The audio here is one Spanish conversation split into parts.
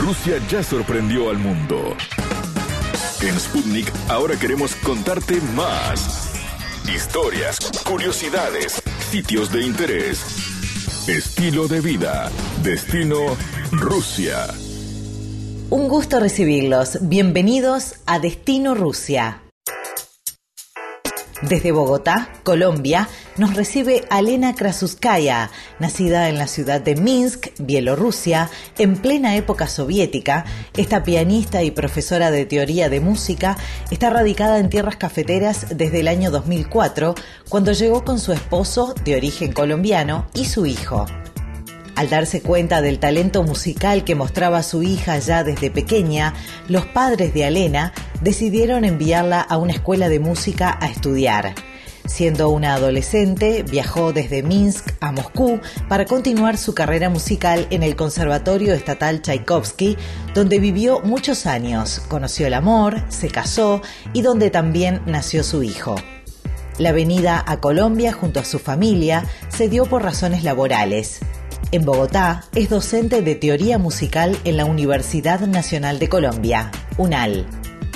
Rusia ya sorprendió al mundo. En Sputnik ahora queremos contarte más. Historias, curiosidades, sitios de interés, estilo de vida, destino Rusia. Un gusto recibirlos. Bienvenidos a Destino Rusia. Desde Bogotá, Colombia, nos recibe Alena Krasuskaya, nacida en la ciudad de Minsk, Bielorrusia, en plena época soviética. Esta pianista y profesora de teoría de música está radicada en tierras cafeteras desde el año 2004, cuando llegó con su esposo, de origen colombiano, y su hijo. Al darse cuenta del talento musical que mostraba su hija ya desde pequeña, los padres de Alena decidieron enviarla a una escuela de música a estudiar. Siendo una adolescente, viajó desde Minsk a Moscú para continuar su carrera musical en el Conservatorio Estatal Tchaikovsky, donde vivió muchos años, conoció el amor, se casó y donde también nació su hijo. La venida a Colombia junto a su familia se dio por razones laborales. En Bogotá es docente de teoría musical en la Universidad Nacional de Colombia, UNAL.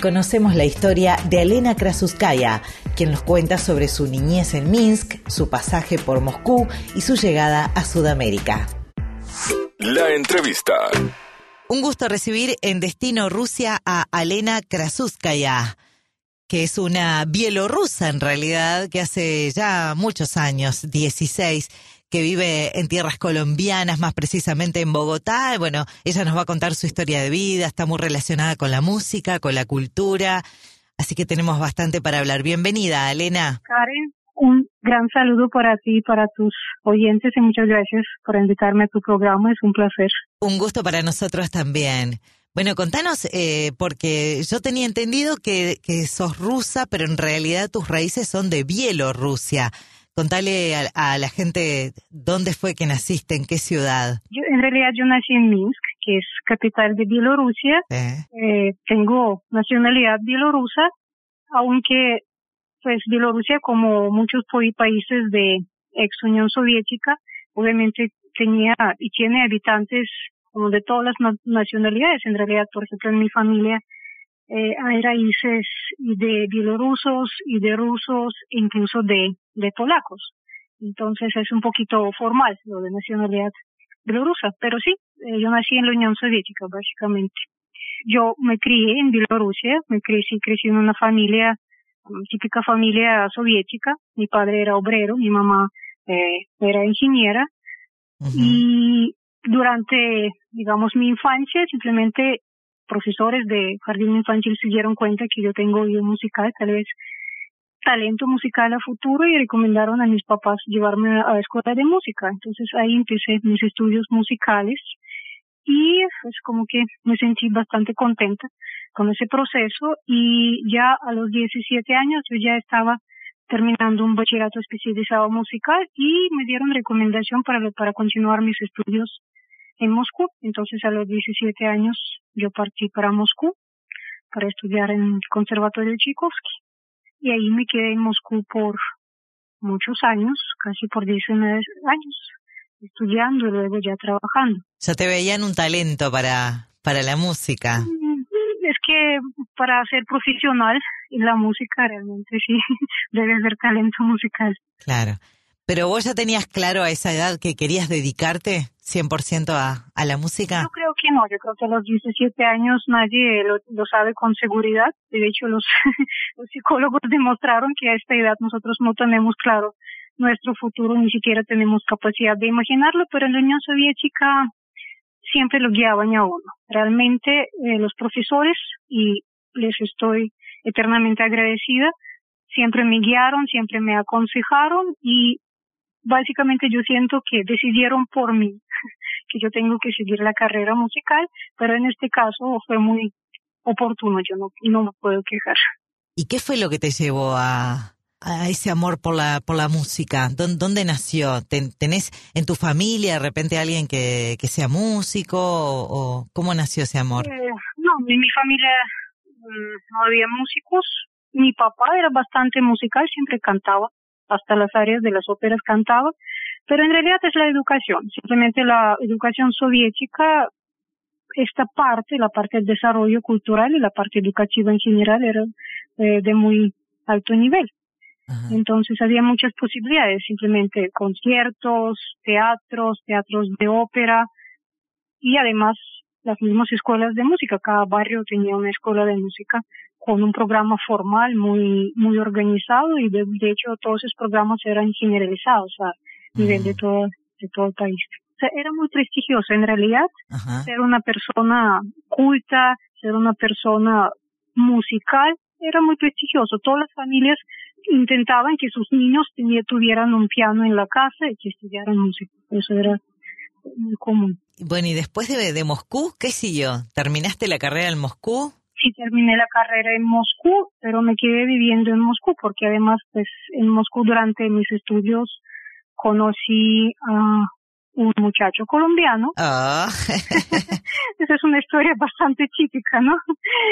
Conocemos la historia de Elena Krasuskaya, quien nos cuenta sobre su niñez en Minsk, su pasaje por Moscú y su llegada a Sudamérica. La entrevista. Un gusto recibir en Destino Rusia a Elena Krasuskaya que es una bielorrusa en realidad, que hace ya muchos años, 16, que vive en tierras colombianas, más precisamente en Bogotá. Bueno, ella nos va a contar su historia de vida, está muy relacionada con la música, con la cultura, así que tenemos bastante para hablar. Bienvenida, Elena. Karen, un gran saludo para ti y para tus oyentes y muchas gracias por invitarme a tu programa, es un placer. Un gusto para nosotros también. Bueno, contanos, eh, porque yo tenía entendido que, que sos rusa, pero en realidad tus raíces son de Bielorrusia. Contale a, la gente dónde fue que naciste, en qué ciudad. Yo, en realidad yo nací en Minsk, que es capital de Bielorrusia. Eh, tengo nacionalidad bielorrusa, aunque pues Bielorrusia, como muchos países de ex Unión Soviética, obviamente tenía y tiene habitantes como de todas las nacionalidades. En realidad, por ejemplo, en mi familia eh, hay raíces de bielorrusos y de rusos, incluso de, de polacos. Entonces es un poquito formal lo de nacionalidad bielorrusa, pero sí, yo nací en la Unión Soviética, básicamente. Yo me crié en Bielorrusia, me crecí, crecí en una familia, típica familia soviética. Mi padre era obrero, mi mamá eh, era ingeniera. Y durante, digamos, mi infancia, simplemente profesores de jardín infantil se dieron cuenta que yo tengo oído musical, tal vez talento musical a futuro y recomendaron a mis papás llevarme a la escuela de música. Entonces ahí empecé mis estudios musicales y pues como que me sentí bastante contenta con ese proceso y ya a los 17 años yo ya estaba terminando un bachillerato especializado musical y me dieron recomendación para, para continuar mis estudios en Moscú. Entonces a los 17 años yo partí para Moscú para estudiar en el Conservatorio Tchaikovsky. Y ahí me quedé en Moscú por muchos años, casi por 19 años, estudiando y luego ya trabajando. Ya te veían un talento para, para la música. Mm, es que para ser profesional en la música realmente sí debe ser talento musical. Claro. Pero vos ya tenías claro a esa edad que querías dedicarte 100% a, a la música. Yo creo que no, yo creo que a los 17 años nadie lo, lo sabe con seguridad. De hecho, los, los psicólogos demostraron que a esta edad nosotros no tenemos claro nuestro futuro, ni siquiera tenemos capacidad de imaginarlo, pero en la Unión Soviética siempre lo guiaban a uno. Realmente eh, los profesores, y les estoy eternamente agradecida, siempre me guiaron, siempre me aconsejaron y básicamente yo siento que decidieron por mí que yo tengo que seguir la carrera musical, pero en este caso fue muy oportuno, yo no, no me puedo quejar. ¿Y qué fue lo que te llevó a, ese amor por la, por la música? ¿Dónde, nació? ¿Tenés en tu familia de repente alguien que, que sea músico o, cómo nació ese amor? Eh, no, en mi familia mm, no había músicos. Mi papá era bastante musical, siempre cantaba hasta las áreas de las óperas cantaba, pero en realidad es la educación, simplemente la educación soviética esta parte, la parte del desarrollo cultural y la parte educativa en general era eh, de muy alto nivel. Entonces había muchas posibilidades, simplemente conciertos, teatros, teatros de ópera y además las mismas escuelas de música. Cada barrio tenía una escuela de música con un programa formal muy muy organizado y de, hecho todos esos programas eran generalizados a nivel de todo de todo el país. O sea, era muy prestigioso en realidad ser una persona culta, ser una persona musical, era muy prestigioso. Todas las familias intentaban que sus niños tuvieran un piano en la casa y que estudiaran música. Eso era muy común. Bueno, y después de, de Moscú, ¿qué siguió? ¿Terminaste la carrera en Moscú? Sí, terminé la carrera en Moscú, pero me quedé viviendo en Moscú porque además, pues, en Moscú durante mis estudios conocí a un muchacho colombiano. Ah. Esa es una historia bastante típica, ¿no?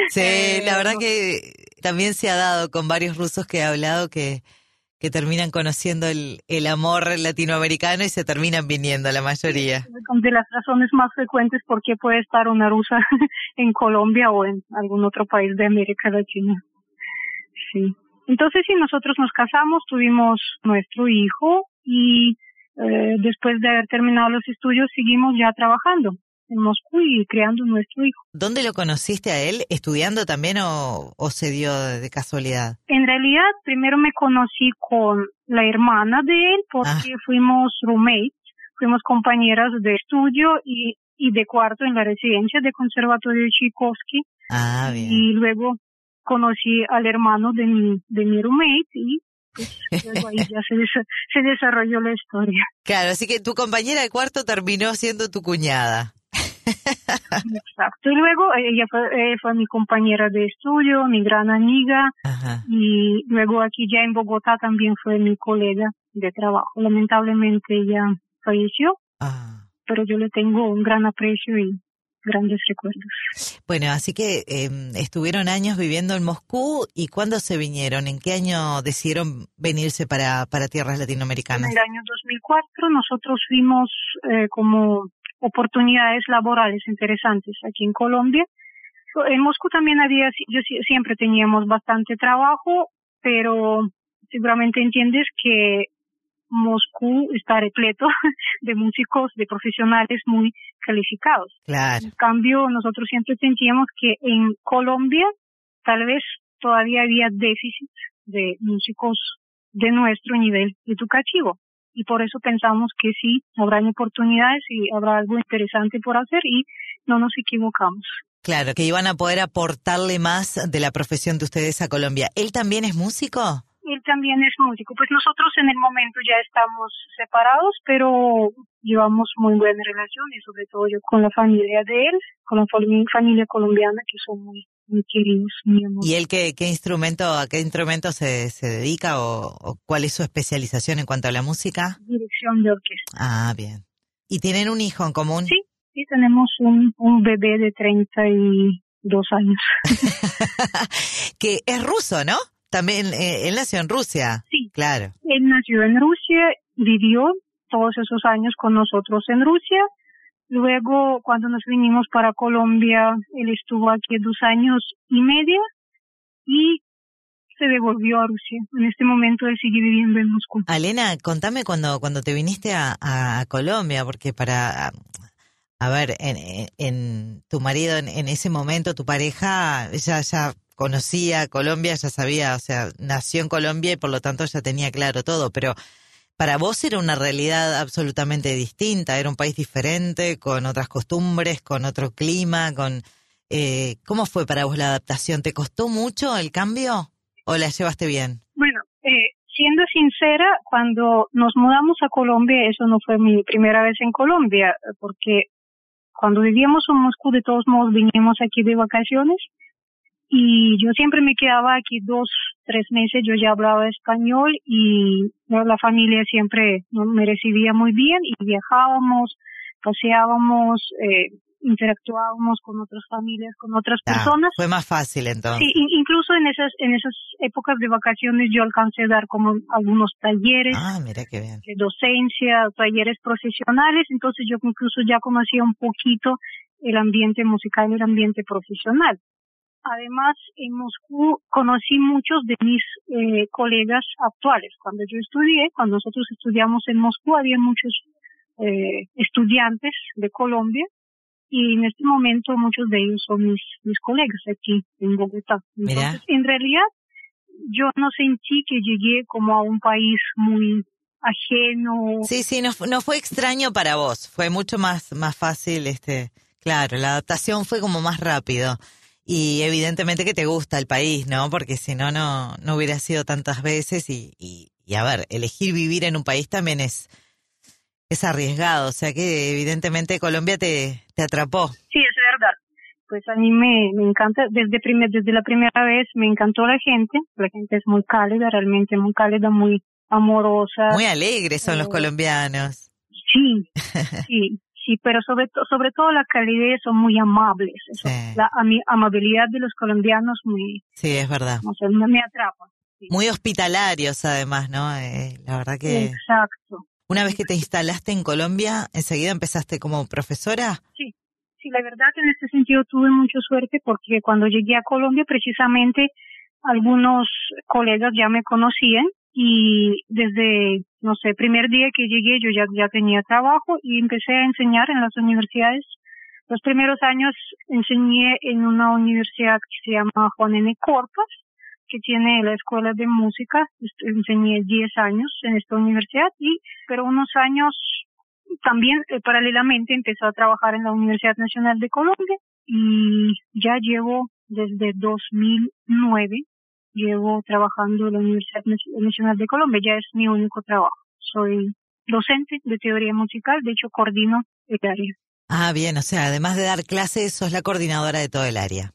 Sí, la verdad que también se ha dado con varios rusos que he hablado que, que terminan conociendo el, el amor latinoamericano y se terminan viniendo la mayoría. De las razones más frecuentes por qué puede estar una rusa en Colombia o en algún otro país de América Latina. Sí. Entonces, si nosotros nos casamos, tuvimos nuestro hijo y eh, después de haber terminado los estudios seguimos ya trabajando en Moscú y creando nuestro hijo. ¿Dónde lo conociste a él? ¿Estudiando también o, o se dio de casualidad? En realidad, primero me conocí con la hermana de él porque ah. fuimos roommates, fuimos compañeras de estudio y, y de cuarto en la residencia de Conservatorio Tchaikovsky. Ah, bien. Y luego conocí al hermano de mi, de mi roommate y luego ahí ya se, se desarrolló la historia. Claro, así que tu compañera de cuarto terminó siendo tu cuñada. Exacto. Y luego ella fue, fue, mi compañera de estudio, mi gran amiga. Y luego aquí ya en Bogotá también fue mi colega de trabajo. Lamentablemente ella falleció. Ah. Pero yo le tengo un gran aprecio y grandes recuerdos. Bueno, así que em, estuvieron años viviendo en Moscú y ¿cuándo se vinieron? ¿En qué año decidieron venirse para, para tierras latinoamericanas? En el año 2004 nosotros fuimos eh, como oportunidades laborales interesantes aquí en Colombia. En Moscú también había, yo siempre teníamos bastante trabajo, pero seguramente entiendes que Moscú está repleto de músicos, de profesionales muy calificados. Claro. En cambio, nosotros siempre sentíamos que en Colombia tal vez todavía había déficit de músicos de nuestro nivel educativo y por eso pensamos que sí, habrá oportunidades y habrá algo interesante por hacer y no nos equivocamos. Claro, que iban a poder aportarle más de la profesión de ustedes a Colombia. ¿Él también es músico? Él también es músico. Pues nosotros en el momento ya estamos separados, pero llevamos muy buena relación y sobre todo yo con la familia de él, con la familia colombiana que son muy ¿Y él qué, qué instrumento, a qué instrumento se, se dedica o, cuál es su especialización en cuanto a la música? Dirección de orquesta. Ah, bien. ¿Y tienen un hijo en común? Sí, sí, tenemos un, un bebé de 32 años. que es ruso, ¿no? También, eh, él nació en Rusia. Sí. Claro. Él nació en Rusia, vivió todos esos años con nosotros en Rusia Luego, cuando nos vinimos para Colombia, él estuvo aquí dos años y medio y se devolvió a Rusia. En este momento él sigue viviendo en Moscú. Alena, contame cuando, cuando te viniste a, a Colombia, porque para, a ver, en, en tu marido en, en, ese momento, tu pareja, ella ya conocía Colombia, ya sabía, o sea, nació en Colombia y por lo tanto ya tenía claro todo, pero para vos era una realidad absolutamente distinta, era un país diferente, con otras costumbres, con otro clima, con... Eh, ¿Cómo fue para vos la adaptación? ¿Te costó mucho el cambio o la llevaste bien? Bueno, eh, siendo sincera, cuando nos mudamos a Colombia, eso no fue mi primera vez en Colombia, porque cuando vivíamos en Moscú, de todos modos, vinimos aquí de vacaciones y yo siempre me quedaba aquí dos, tres meses, yo ya hablaba español y la familia siempre me recibía muy bien y viajábamos, paseábamos, eh, interactuábamos con otras familias, con otras ah, personas. Fue más fácil entonces. Sí, incluso en esas en esas épocas de vacaciones yo alcancé a dar como algunos talleres ah, mira qué bien. de docencia, talleres profesionales, entonces yo incluso ya conocía un poquito el ambiente musical el ambiente profesional. Además, en Moscú conocí muchos de mis eh, colegas actuales. Cuando yo estudié, cuando nosotros estudiamos en Moscú, había muchos eh, estudiantes de Colombia y en este momento muchos de ellos son mis, mis colegas aquí en Bogotá. Entonces, en realidad, yo no sentí que llegué como a un país muy ajeno. Sí, sí, no, no fue extraño para vos, fue mucho más, más fácil, este, claro, la adaptación fue como más rápido. Y evidentemente que te gusta el país, ¿no? Porque si no, no, no hubiera sido tantas veces y, y, y a ver, elegir vivir en un país también es, es arriesgado, o sea que evidentemente Colombia te, te atrapó. Sí, es verdad. Pues a mí me, me encanta, desde, primer, desde la primera vez me encantó la gente, la gente es muy cálida, realmente muy cálida, muy amorosa. Muy alegres son los eh, colombianos. Sí, sí, sí, pero sobre, sobre todo la calidez son muy amables. La amabilidad de los colombianos muy... Sí, es verdad. me, atrapa. Muy hospitalarios además, ¿no? Eh, la verdad que... Exacto. Una vez que te instalaste en Colombia, ¿enseguida empezaste como profesora? Sí, sí, la verdad en este sentido tuve mucha suerte porque cuando llegué a Colombia precisamente algunos colegas ya me conocían y desde, no sé, primer día que llegué yo ya, ya tenía trabajo y empecé a enseñar en las universidades. Los primeros años enseñé en una universidad que se llama Juan N. Corpas, que tiene la escuela de música. Enseñé 10 años en esta universidad y, pero unos años también eh, paralelamente empecé a trabajar en la Universidad Nacional de Colombia y ya llevo desde 2009 llevo trabajando en la Universidad Nacional de Colombia, ya es mi único trabajo. Soy docente de teoría musical, de hecho coordino el área. Ah, bien, o sea, además de dar clases, sos la coordinadora de todo el área.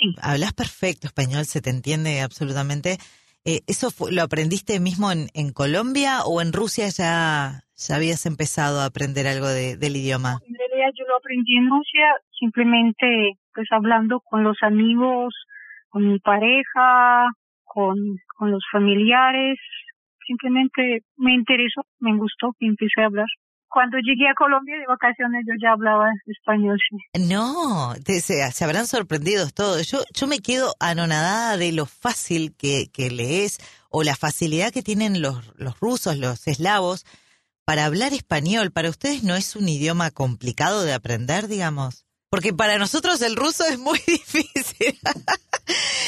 Sí. Hablas perfecto español, se te entiende absolutamente. Eh, ¿Eso lo aprendiste mismo en, en, Colombia o en Rusia ya, ya habías empezado a aprender algo de, del idioma? En realidad yo lo aprendí en Rusia simplemente pues hablando con los amigos, con mi pareja, con, con los familiares. Simplemente me interesó, me gustó y empecé a hablar. Cuando llegué a Colombia de vacaciones yo ya hablaba español. No, se, habrán sorprendido todos. Yo, yo me quedo anonadada de lo fácil que, que lees o la facilidad que tienen los, los rusos, los eslavos, para hablar español. ¿Para ustedes no es un idioma complicado de aprender, digamos? Porque para nosotros el ruso es muy difícil.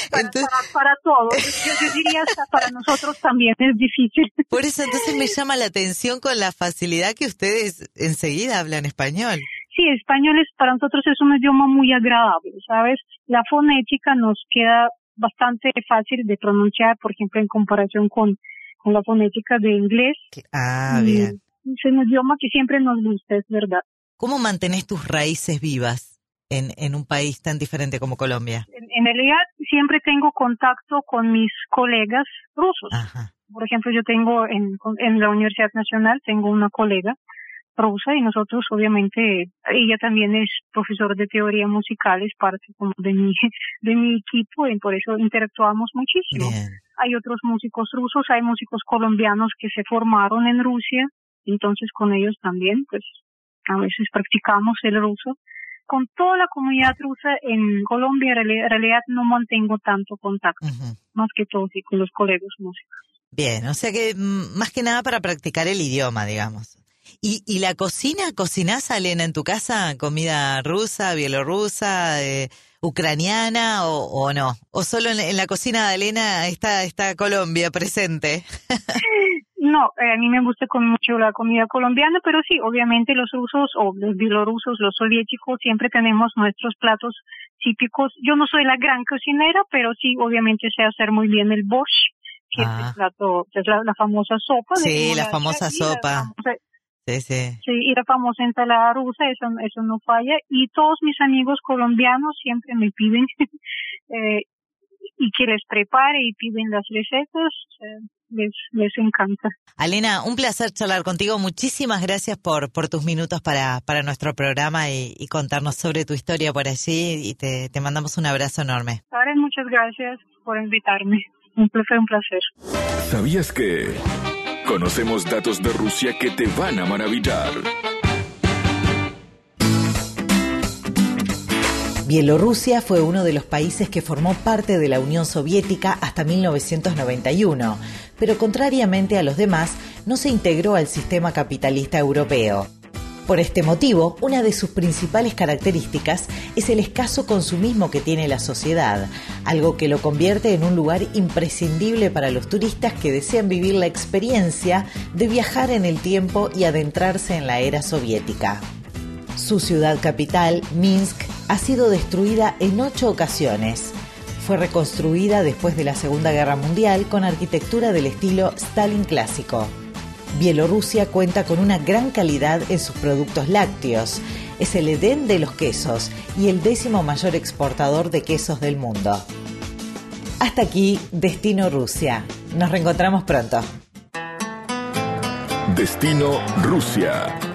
para, todos. Yo, diría hasta para nosotros también es difícil. Por eso entonces me llama la atención con la facilidad que ustedes enseguida hablan español. Sí, español es, para nosotros es un idioma muy agradable, ¿sabes? La fonética nos queda bastante fácil de pronunciar, por ejemplo, en comparación con, con la fonética de inglés. Ah, bien. Es un idioma que siempre nos gusta, es verdad. ¿Cómo mantenés tus raíces vivas? En, en un país tan diferente como Colombia? En, realidad siempre tengo contacto con mis colegas rusos. Por ejemplo, yo tengo en, en la Universidad Nacional, tengo una colega rusa y nosotros obviamente ella también es profesor de teoría musical es parte como de mi de mi equipo y por eso interactuamos muchísimo hay otros músicos rusos hay músicos colombianos que se formaron en Rusia entonces con ellos también pues a veces practicamos el ruso con toda la comunidad rusa en Colombia en realidad no mantengo tanto contacto, más que todo sí, con los colegas músicos. Bien, o sea que mm, más que nada para practicar el idioma, digamos. ¿Y, y la cocina? ¿Cocinás, Elena, en tu casa comida rusa, bielorrusa, eh, ucraniana o, o, no? ¿O solo en, la cocina de Elena está, está Colombia presente? No, eh, a mí me gusta con mucho la comida colombiana, pero sí, obviamente los rusos o los bielorrusos, los soviéticos, siempre tenemos nuestros platos típicos. Yo no soy la gran cocinera, pero sí, obviamente sé hacer muy bien el borscht, que es el ah. plato, es la, famosa sopa. Sí, la famosa sopa. sí, sí. Sí, y la famosa ensalada rusa, eso, eso no falla. Y todos mis amigos colombianos siempre me piden eh, y que les prepare y piden las recetas. les, les encanta. Alena, un placer charlar contigo. Muchísimas gracias por, por tus minutos para, para nuestro programa y, y contarnos sobre tu historia por allí y te, te mandamos un abrazo enorme. Karen, muchas gracias por invitarme. Un placer, un placer. ¿Sabías que conocemos datos de Rusia que te van a maravillar? Bielorrusia fue uno de los países que formó parte de la Unión Soviética hasta 1991, pero contrariamente a los demás, no se integró al sistema capitalista europeo. Por este motivo, una de sus principales características es el escaso consumismo que tiene la sociedad, algo que lo convierte en un lugar imprescindible para los turistas que desean vivir la experiencia de viajar en el tiempo y adentrarse en la era soviética. Su ciudad capital, Minsk, ha sido destruida en ocho ocasiones. Fue reconstruida después de la Segunda Guerra Mundial con arquitectura del estilo Stalin clásico. Bielorrusia cuenta con una gran calidad en sus productos lácteos. Es el Edén de los quesos y el décimo mayor exportador de quesos del mundo. Hasta aquí, Destino Rusia. Nos reencontramos pronto. Destino Rusia.